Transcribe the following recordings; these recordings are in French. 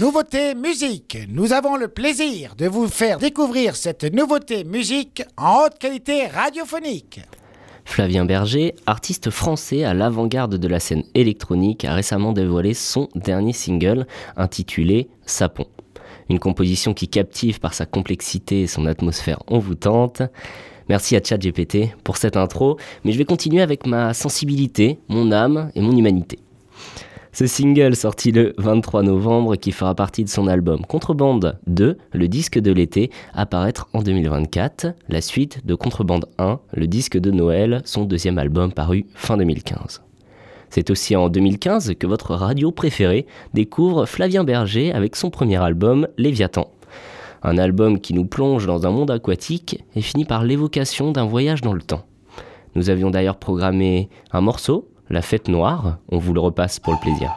Nouveauté musique. Nous avons le plaisir de vous faire découvrir cette nouveauté musique en haute qualité radiophonique. Flavien Berger, artiste français à l'avant-garde de la scène électronique, a récemment dévoilé son dernier single intitulé Sapon. Une composition qui captive par sa complexité et son atmosphère envoûtante. Merci à ChatGPT pour cette intro, mais je vais continuer avec ma sensibilité, mon âme et mon humanité. Ce single sorti le 23 novembre qui fera partie de son album Contrebande 2, le disque de l'été, apparaître en 2024, la suite de Contrebande 1, le disque de Noël, son deuxième album paru fin 2015. C'est aussi en 2015 que votre radio préférée découvre Flavien Berger avec son premier album Léviathan. Un album qui nous plonge dans un monde aquatique et finit par l'évocation d'un voyage dans le temps. Nous avions d'ailleurs programmé un morceau, la fête noire, on vous le repasse pour le plaisir.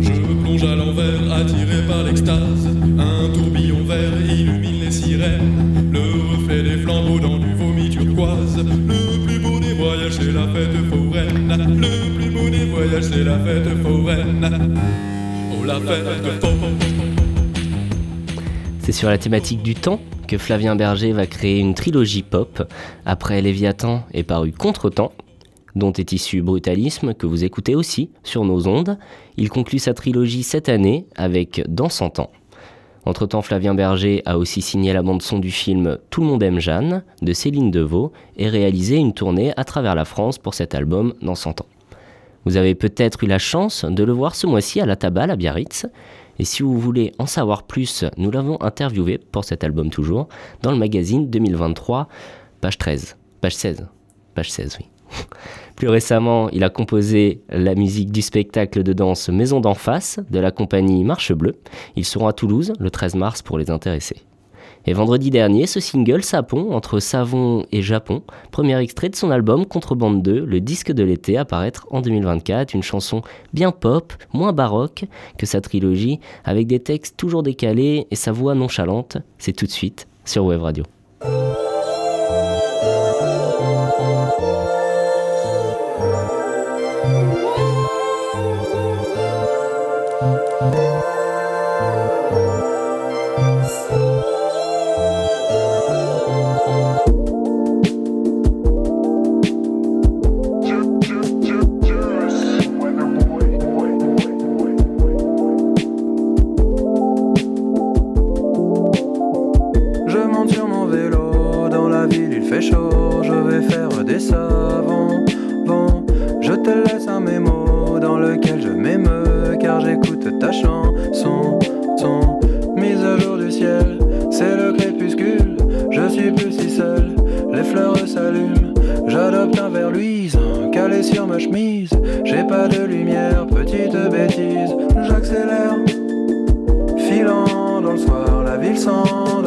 Je plonge à l'envers, attiré par l'extase. Un tourbillon vert illumine les sirènes. Le reflet des flambeaux dans du vomi turquoise. Le plus beau des voyages, c'est la fête foraine. Le plus beau des voyages, c'est la fête foraine. Oh, la fête foraine. C'est sur la thématique du temps que Flavien Berger va créer une trilogie pop. Après Léviathan est paru Contretemps, dont est issu Brutalisme, que vous écoutez aussi sur nos ondes. Il conclut sa trilogie cette année avec Dans 100 ans. Entre-temps, Flavien Berger a aussi signé la bande-son du film Tout le monde aime Jeanne de Céline Deveau et réalisé une tournée à travers la France pour cet album Dans 100 ans. Vous avez peut-être eu la chance de le voir ce mois-ci à la Tabale à Biarritz. Et si vous voulez en savoir plus, nous l'avons interviewé pour cet album toujours dans le magazine 2023, page 13, page 16, page 16, oui. Plus récemment, il a composé la musique du spectacle de danse Maison d'en face de la compagnie Marche Bleue. Ils seront à Toulouse le 13 mars pour les intéresser. Et vendredi dernier, ce single Sapon entre Savon et Japon, premier extrait de son album Contrebande 2, le disque de l'été, apparaître en 2024, une chanson bien pop, moins baroque que sa trilogie, avec des textes toujours décalés et sa voix nonchalante. C'est tout de suite sur Web Radio. Ville il fait chaud, je vais faire des savons. Bon, je te laisse un mémo dans lequel je m'émeus, car j'écoute ta chanson. Son mise à jour du ciel, c'est le crépuscule, je suis plus si seul, les fleurs s'allument. J'adopte un verre luisant, calé sur ma chemise. J'ai pas de lumière, petite bêtise, j'accélère. Filant dans le soir, la ville s'endort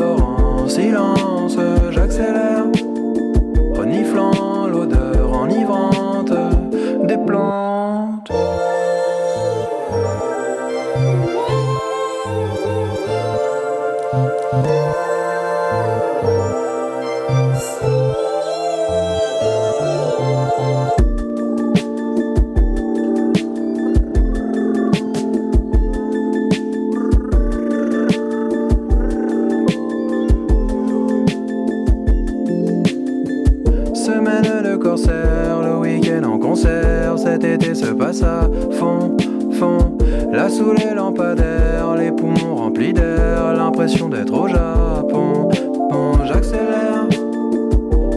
le week-end en concert, cet été se passe à fond, fond. Là sous les lampadaires, les poumons remplis d'air, l'impression d'être au Japon. Bon, j'accélère,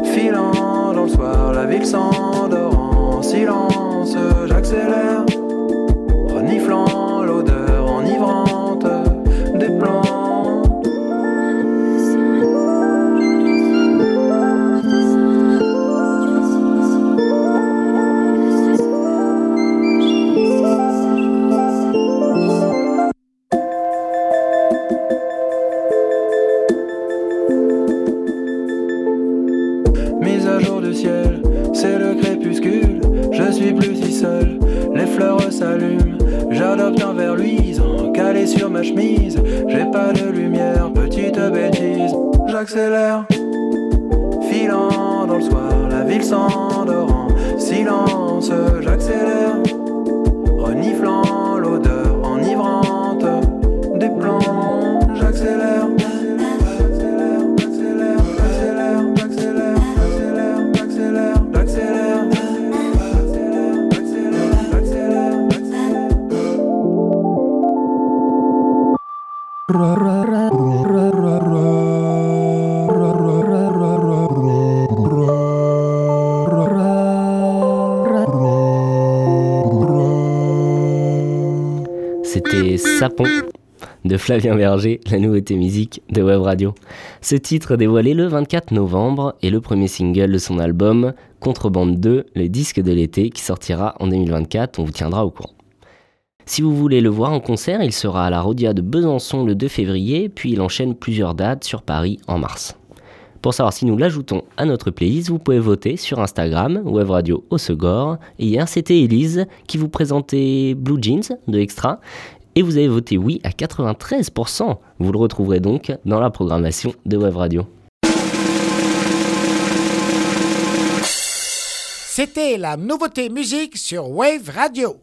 filant dans le soir, la ville s'endort en silence. J'accélère, du ciel, c'est le crépuscule. Je suis plus si seul, les fleurs s'allument. J'adopte un verre luisant, calé sur ma chemise. J'ai pas de lumière, petite bêtise. J'accélère, filant dans le soir, la ville s'endort en silence. J'accélère, reniflant l'odeur C'était Sapon de Flavien Berger, la nouveauté musique de Web Radio. Ce titre dévoilé le 24 novembre est le premier single de son album Contrebande 2, le disque de l'été qui sortira en 2024, on vous tiendra au courant. Si vous voulez le voir en concert, il sera à la Rodia de Besançon le 2 février, puis il enchaîne plusieurs dates sur Paris en mars. Pour savoir si nous l'ajoutons à notre playlist, vous pouvez voter sur Instagram, Web Radio au. Et hier, c'était Elise qui vous présentait Blue Jeans de Extra. Et vous avez voté oui à 93%. Vous le retrouverez donc dans la programmation de Web Radio. C'était la nouveauté musique sur Wave Radio.